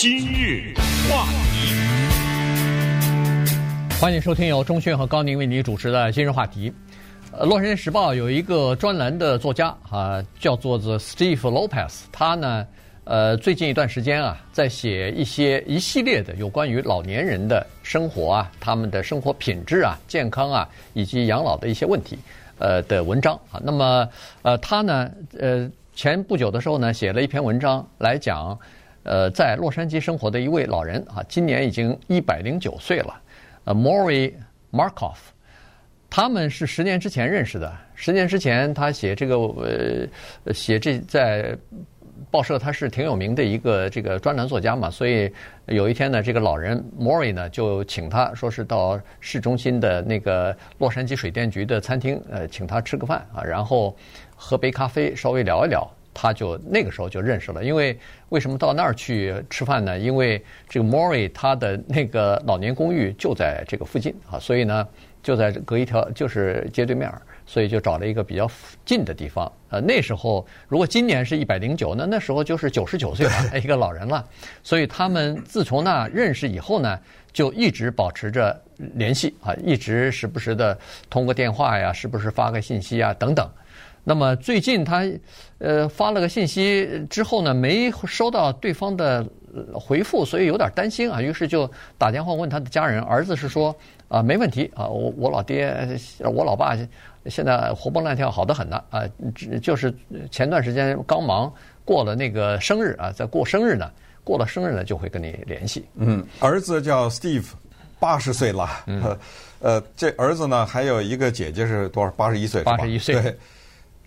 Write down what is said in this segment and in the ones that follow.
今日话题，欢迎收听由钟迅和高宁为你主持的今日话题。呃，《洛杉矶时报》有一个专栏的作家啊，叫做 The Steve Lopez，他呢，呃，最近一段时间啊，在写一些一系列的有关于老年人的生活啊，他们的生活品质啊、健康啊，以及养老的一些问题，呃的文章啊。那么，呃，他呢，呃，前不久的时候呢，写了一篇文章来讲。呃，在洛杉矶生活的一位老人啊，今年已经一百零九岁了。呃，Maury Markoff，他们是十年之前认识的。十年之前，他写这个呃，写这在报社，他是挺有名的一个这个专栏作家嘛。所以有一天呢，这个老人 Maury 呢就请他说是到市中心的那个洛杉矶水电局的餐厅，呃，请他吃个饭啊，然后喝杯咖啡，稍微聊一聊。他就那个时候就认识了，因为为什么到那儿去吃饭呢？因为这个 Maury 他的那个老年公寓就在这个附近啊，所以呢就在隔一条就是街对面，所以就找了一个比较近的地方。呃，那时候如果今年是一百零九，那那时候就是九十九岁了 一个老人了。所以他们自从那认识以后呢，就一直保持着联系啊，一直时不时的通过电话呀，时不时发个信息啊等等。那么最近他，呃，发了个信息之后呢，没收到对方的回复，所以有点担心啊。于是就打电话问他的家人，儿子是说啊，没问题啊，我我老爹，我老爸现在活蹦乱跳，好的很呢啊。就是前段时间刚忙过了那个生日啊，在过生日呢，过了生日呢就会跟你联系。嗯，儿子叫 Steve，八十岁了。嗯，呃，这儿子呢还有一个姐姐是多少？八十一岁。八十一岁。对。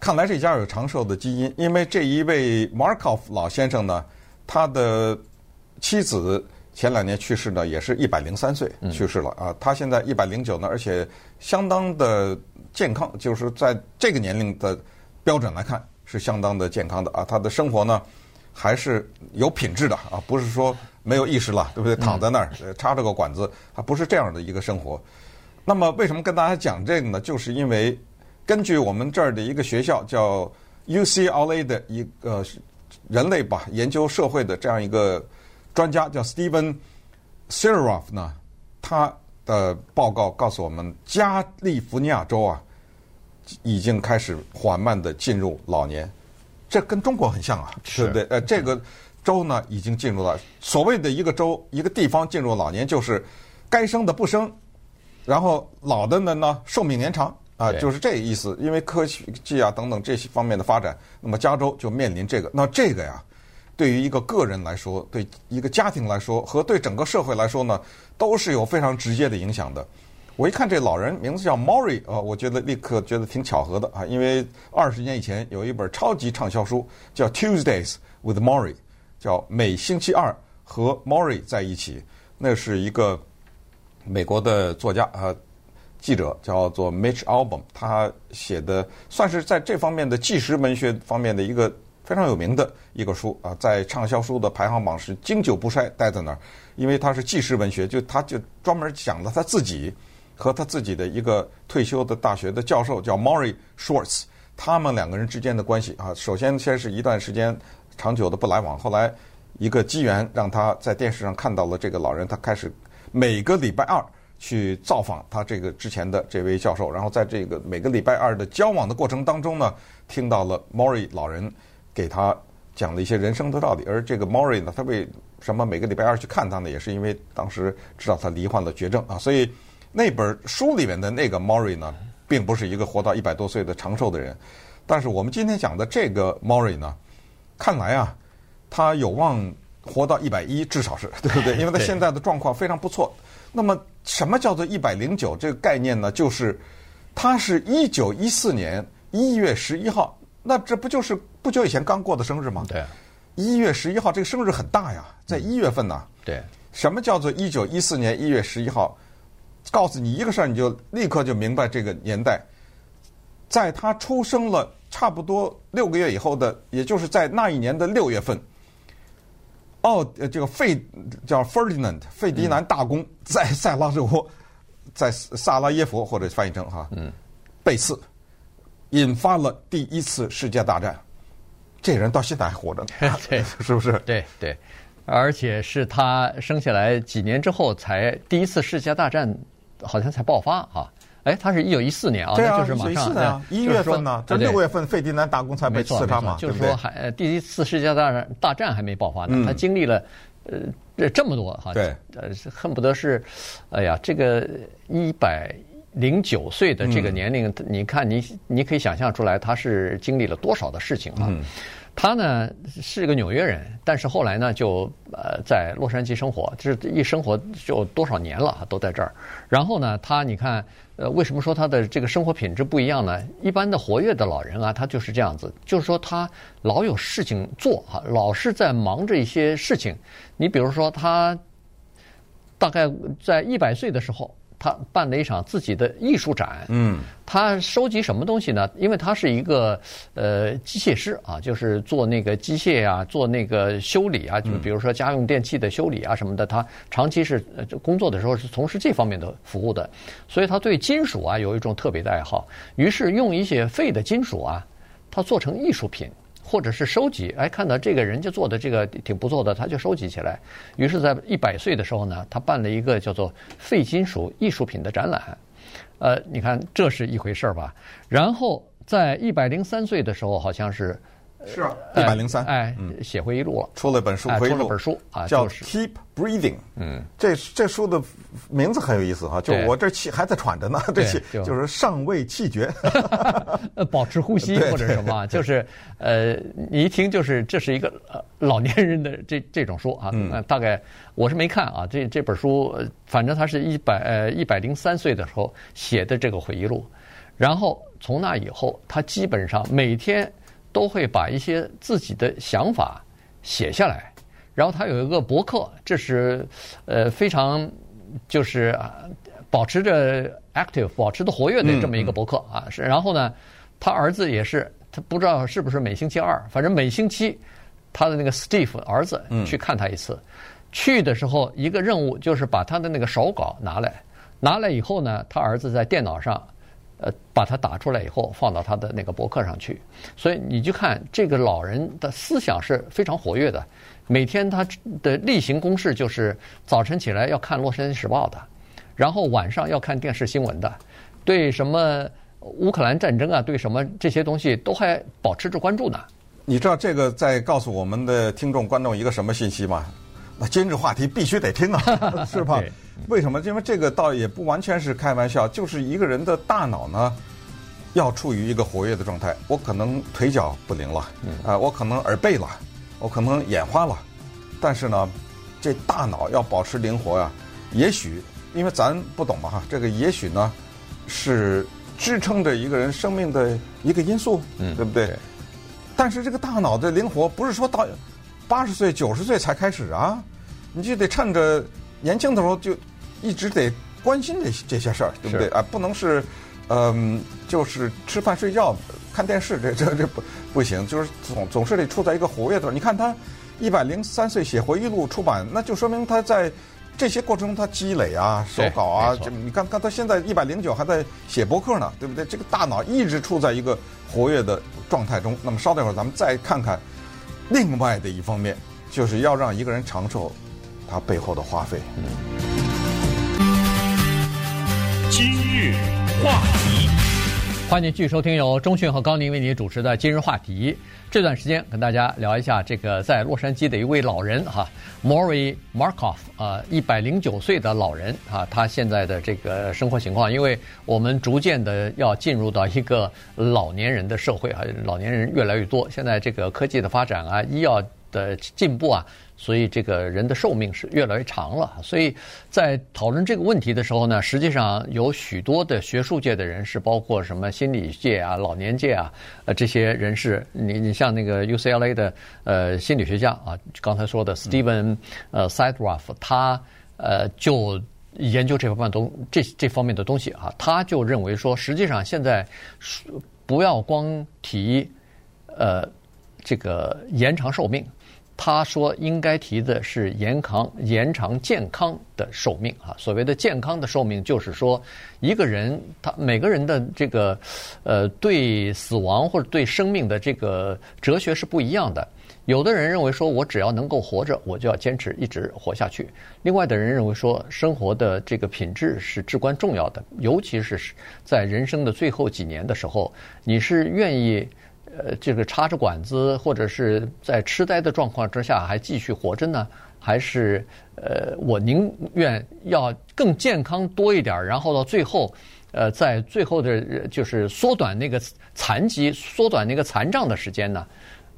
看来这家有长寿的基因，因为这一位 Markoff 老先生呢，他的妻子前两年去世呢，也是一百零三岁去世了啊。他现在一百零九呢，而且相当的健康，就是在这个年龄的标准来看是相当的健康的啊。他的生活呢还是有品质的啊，不是说没有意识了，对不对？躺在那儿 插着个管子，他不是这样的一个生活。那么为什么跟大家讲这个呢？就是因为。根据我们这儿的一个学校叫 UCLA 的一个人类吧研究社会的这样一个专家叫 Steven Sirof 呢，他的报告告诉我们，加利福尼亚州啊已经开始缓慢的进入老年，这跟中国很像啊，对不对？呃，这个州呢已经进入了所谓的一个州一个地方进入老年，就是该生的不生，然后老的呢呢寿命延长。啊，就是这意思。因为科技啊等等这些方面的发展，那么加州就面临这个。那这个呀，对于一个个人来说，对一个家庭来说，和对整个社会来说呢，都是有非常直接的影响的。我一看这老人名字叫 Mori 啊，我觉得立刻觉得挺巧合的啊，因为二十年以前有一本超级畅销书叫 Tuesdays with Mori 叫每星期二和 Mori 在一起。那是一个美国的作家啊。记者叫做 Mitch Albom，他写的算是在这方面的纪实文学方面的一个非常有名的一个书啊，在畅销书的排行榜是经久不衰，待在那儿。因为他是纪实文学，就他就专门讲了他自己和他自己的一个退休的大学的教授叫 Morrie Schwartz，他们两个人之间的关系啊，首先先是一段时间长久的不来往，后来一个机缘让他在电视上看到了这个老人，他开始每个礼拜二。去造访他这个之前的这位教授，然后在这个每个礼拜二的交往的过程当中呢，听到了 Maury 老人给他讲了一些人生的道理。而这个 Maury 呢，他为什么每个礼拜二去看他呢？也是因为当时知道他罹患了绝症啊。所以那本书里面的那个 Maury 呢，并不是一个活到一百多岁的长寿的人。但是我们今天讲的这个 Maury 呢，看来啊，他有望活到一百一，至少是对不对？因为他现在的状况非常不错。那么，什么叫做一百零九这个概念呢？就是，他是一九一四年一月十一号，那这不就是不久以前刚过的生日吗？对，一月十一号这个生日很大呀，在一月份呢。对，什么叫做一九一四年一月十一号？告诉你一个事儿，你就立刻就明白这个年代。在他出生了差不多六个月以后的，也就是在那一年的六月份。哦，这个费叫 Ferdinand 费迪南大公在塞拉热窝，在萨拉耶夫或者翻译成哈，嗯，被刺，引发了第一次世界大战。这人到现在还活着呢，对，是不是？对对，而且是他生下来几年之后才第一次世界大战好像才爆发啊。哎，他是一九一四年啊，对啊，就是马上啊，一月份呢，这六月份费迪南大公才被刺杀嘛，就是说还第一次世界大战大战还没爆发呢，他经历了呃这这么多哈，对，呃恨不得是，哎呀，这个一百零九岁的这个年龄，你看你你可以想象出来他是经历了多少的事情啊。他呢是个纽约人，但是后来呢就呃在洛杉矶生活，就是一生活就多少年了，都在这儿。然后呢，他你看，呃，为什么说他的这个生活品质不一样呢？一般的活跃的老人啊，他就是这样子，就是说他老有事情做哈，老是在忙着一些事情。你比如说，他大概在一百岁的时候。他办了一场自己的艺术展。嗯，他收集什么东西呢？因为他是一个呃机械师啊，就是做那个机械啊，做那个修理啊，就比如说家用电器的修理啊什么的。他长期是工作的时候是从事这方面的服务的，所以他对金属啊有一种特别的爱好。于是用一些废的金属啊，他做成艺术品。或者是收集，哎，看到这个人家做的这个挺不错的，他就收集起来。于是，在一百岁的时候呢，他办了一个叫做“废金属艺术品”的展览。呃，你看这是一回事儿吧？然后在一百零三岁的时候，好像是。是。啊，一百零三，哎，写回忆录了，出了本书，出了本书啊，叫《Keep Breathing》。嗯，这这书的名字很有意思哈，就我这气还在喘着呢，这气就。是尚未气绝，呃，保持呼吸或者什么，就是呃，你一听就是这是一个老年人的 这这种书啊，大概我是没看啊，这这本书，反正他是一百呃一百零三岁的时候写的这个回忆录，然后从那以后，他基本上每天。都会把一些自己的想法写下来，然后他有一个博客，这是呃非常就是保持着 active、保持的活跃的这么一个博客啊。是，然后呢，他儿子也是，他不知道是不是每星期二，反正每星期他的那个 Steve 儿子去看他一次。去的时候一个任务就是把他的那个手稿拿来，拿来以后呢，他儿子在电脑上。呃，把它打出来以后，放到他的那个博客上去。所以你就看这个老人的思想是非常活跃的。每天他的例行公事就是早晨起来要看《洛杉矶时报》的，然后晚上要看电视新闻的。对什么乌克兰战争啊，对什么这些东西都还保持着关注呢。你知道这个在告诉我们的听众观众一个什么信息吗？那今日话题必须得听啊，是吧？为什么？因为这个倒也不完全是开玩笑，就是一个人的大脑呢，要处于一个活跃的状态。我可能腿脚不灵了，啊、呃，我可能耳背了，我可能眼花了，但是呢，这大脑要保持灵活呀、啊。也许因为咱不懂嘛哈，这个也许呢是支撑着一个人生命的一个因素，嗯，对不对？但是这个大脑的灵活不是说到八十岁、九十岁才开始啊，你就得趁着。年轻的时候就一直得关心这这些事儿，对不对啊？不能是，嗯，就是吃饭睡觉看电视，这这这不不行，就是总总是得处在一个活跃的。你看他一百零三岁写回忆录出版，那就说明他在这些过程中他积累啊、手稿啊。就你看看他现在一百零九还在写博客呢，对不对？这个大脑一直处在一个活跃的状态中。那么稍等一会儿，咱们再看看另外的一方面，就是要让一个人长寿。他背后的花费。今日话题，欢迎继续收听由中讯和高宁为您主持的《今日话题》。这段时间跟大家聊一下这个在洛杉矶的一位老人哈，Maury Markoff 啊，一百零九岁的老人啊，他现在的这个生活情况，因为我们逐渐的要进入到一个老年人的社会啊，老年人越来越多，现在这个科技的发展啊，医药的进步啊。所以这个人的寿命是越来越长了。所以在讨论这个问题的时候呢，实际上有许多的学术界的人士，包括什么心理界啊、老年界啊，呃，这些人士，你你像那个 UCLA 的呃心理学家啊，刚才说的 Steven 呃 Seidroff，他呃就研究这方面东这这方面的东西啊，他就认为说，实际上现在不要光提呃这个延长寿命。他说，应该提的是延长延长健康的寿命啊。所谓的健康的寿命，就是说一个人他每个人的这个呃对死亡或者对生命的这个哲学是不一样的。有的人认为说，我只要能够活着，我就要坚持一直活下去。另外的人认为说，生活的这个品质是至关重要的，尤其是在人生的最后几年的时候，你是愿意呃这个插着管子，或者是在痴呆的状况之下还继续活着呢？还是呃我宁愿要更健康多一点，然后到最后，呃在最后的就是缩短那个残疾、缩短那个残障的时间呢？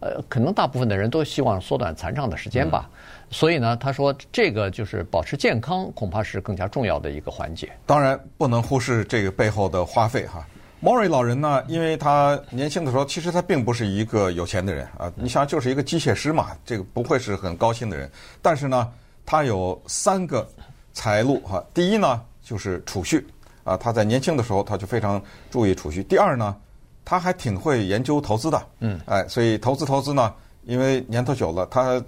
呃，可能大部分的人都希望缩短残障的时间吧，所以呢，他说这个就是保持健康，恐怕是更加重要的一个环节。当然，不能忽视这个背后的花费哈。莫瑞老人呢，因为他年轻的时候，其实他并不是一个有钱的人啊，你想就是一个机械师嘛，这个不会是很高薪的人。但是呢，他有三个财路哈。第一呢，就是储蓄啊，他在年轻的时候他就非常注意储蓄。第二呢。他还挺会研究投资的，嗯，哎，所以投资投资呢，因为年头久了，他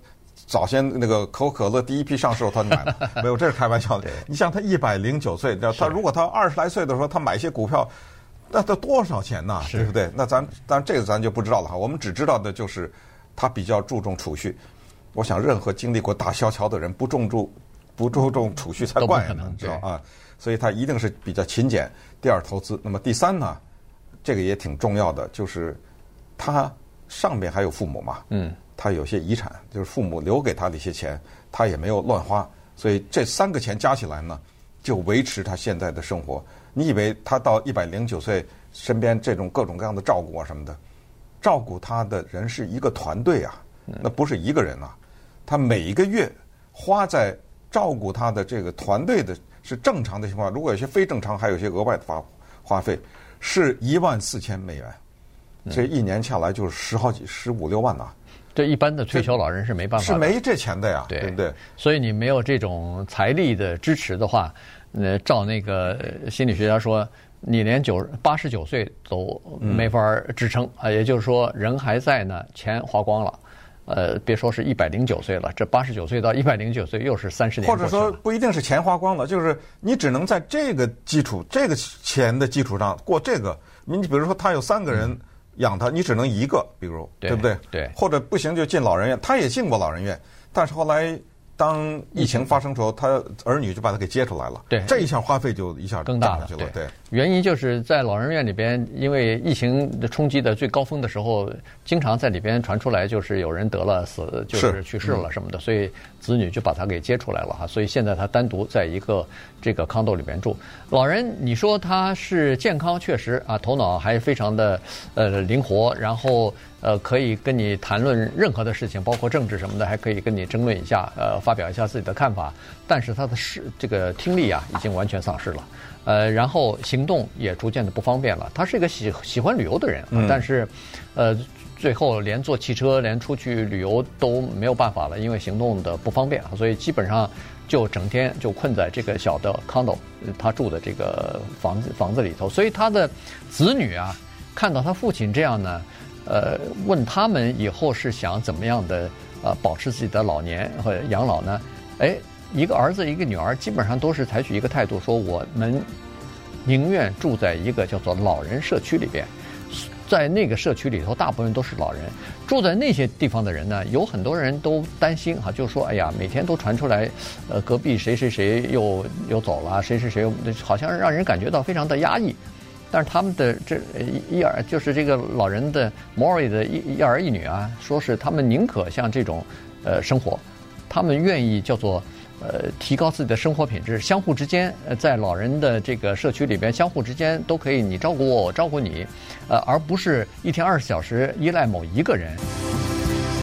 早先那个可口可乐第一批上市，他就买了，没有，这是开玩笑的。你像他一百零九岁，他如果他二十来岁的时候，他买一些股票，那得多少钱呢？对不对？那咱当然这个咱就不知道了哈。我们只知道的就是他比较注重储蓄。我想，任何经历过大萧条的人，不重注不注重储蓄才怪呢，知道啊？所以他一定是比较勤俭。第二，投资。那么第三呢？这个也挺重要的，就是他上面还有父母嘛，嗯，他有些遗产，就是父母留给他的一些钱，他也没有乱花，所以这三个钱加起来呢，就维持他现在的生活。你以为他到一百零九岁，身边这种各种各样的照顾啊什么的，照顾他的人是一个团队啊，那不是一个人啊，他每一个月花在照顾他的这个团队的是正常的情况，如果有些非正常，还有一些额外的花花费。是一万四千美元，这一年下来就是十好几、十五六万呐。对一般的退休老人是没办法，是没这钱的呀，对，对不对？所以你没有这种财力的支持的话，呃，照那个心理学家说，你连九八十九岁都没法支撑啊。也就是说，人还在呢，钱花光了。呃，别说是一百零九岁了，这八十九岁到一百零九岁又是三十年。或者说不一定是钱花光了，就是你只能在这个基础、这个钱的基础上过这个。你比如说他有三个人养他，嗯、你只能一个，比如对，对不对？对。或者不行就进老人院，他也进过老人院，但是后来。当疫情发生时候，他儿女就把他给接出来了。对，这一下花费就一下更大了。对，原因就是在老人院里边，因为疫情冲击的最高峰的时候，经常在里边传出来就是有人得了死，就是去世了什么的，所以子女就把他给接出来了哈。所以现在他单独在一个这个 condo 里面住。老人，你说他是健康，确实啊，头脑还非常的呃灵活，然后。呃，可以跟你谈论任何的事情，包括政治什么的，还可以跟你争论一下，呃，发表一下自己的看法。但是他的视这个听力啊，已经完全丧失了，呃，然后行动也逐渐的不方便了。他是一个喜喜欢旅游的人，嗯、但是，呃，最后连坐汽车、连出去旅游都没有办法了，因为行动的不方便，所以基本上就整天就困在这个小的 condo，他住的这个房子房子里头。所以他的子女啊，看到他父亲这样呢。呃，问他们以后是想怎么样的呃保持自己的老年和养老呢？哎，一个儿子一个女儿基本上都是采取一个态度，说我们宁愿住在一个叫做老人社区里边，在那个社区里头，大部分都是老人。住在那些地方的人呢，有很多人都担心哈，就说哎呀，每天都传出来，呃，隔壁谁谁谁又又走了，谁谁谁好像让人感觉到非常的压抑。但是他们的这一儿就是这个老人的 Mori 的一一儿一女啊，说是他们宁可像这种呃生活，他们愿意叫做呃提高自己的生活品质，相互之间呃在老人的这个社区里边，相互之间都可以你照顾我，我照顾你，呃而不是一天二十小时依赖某一个人。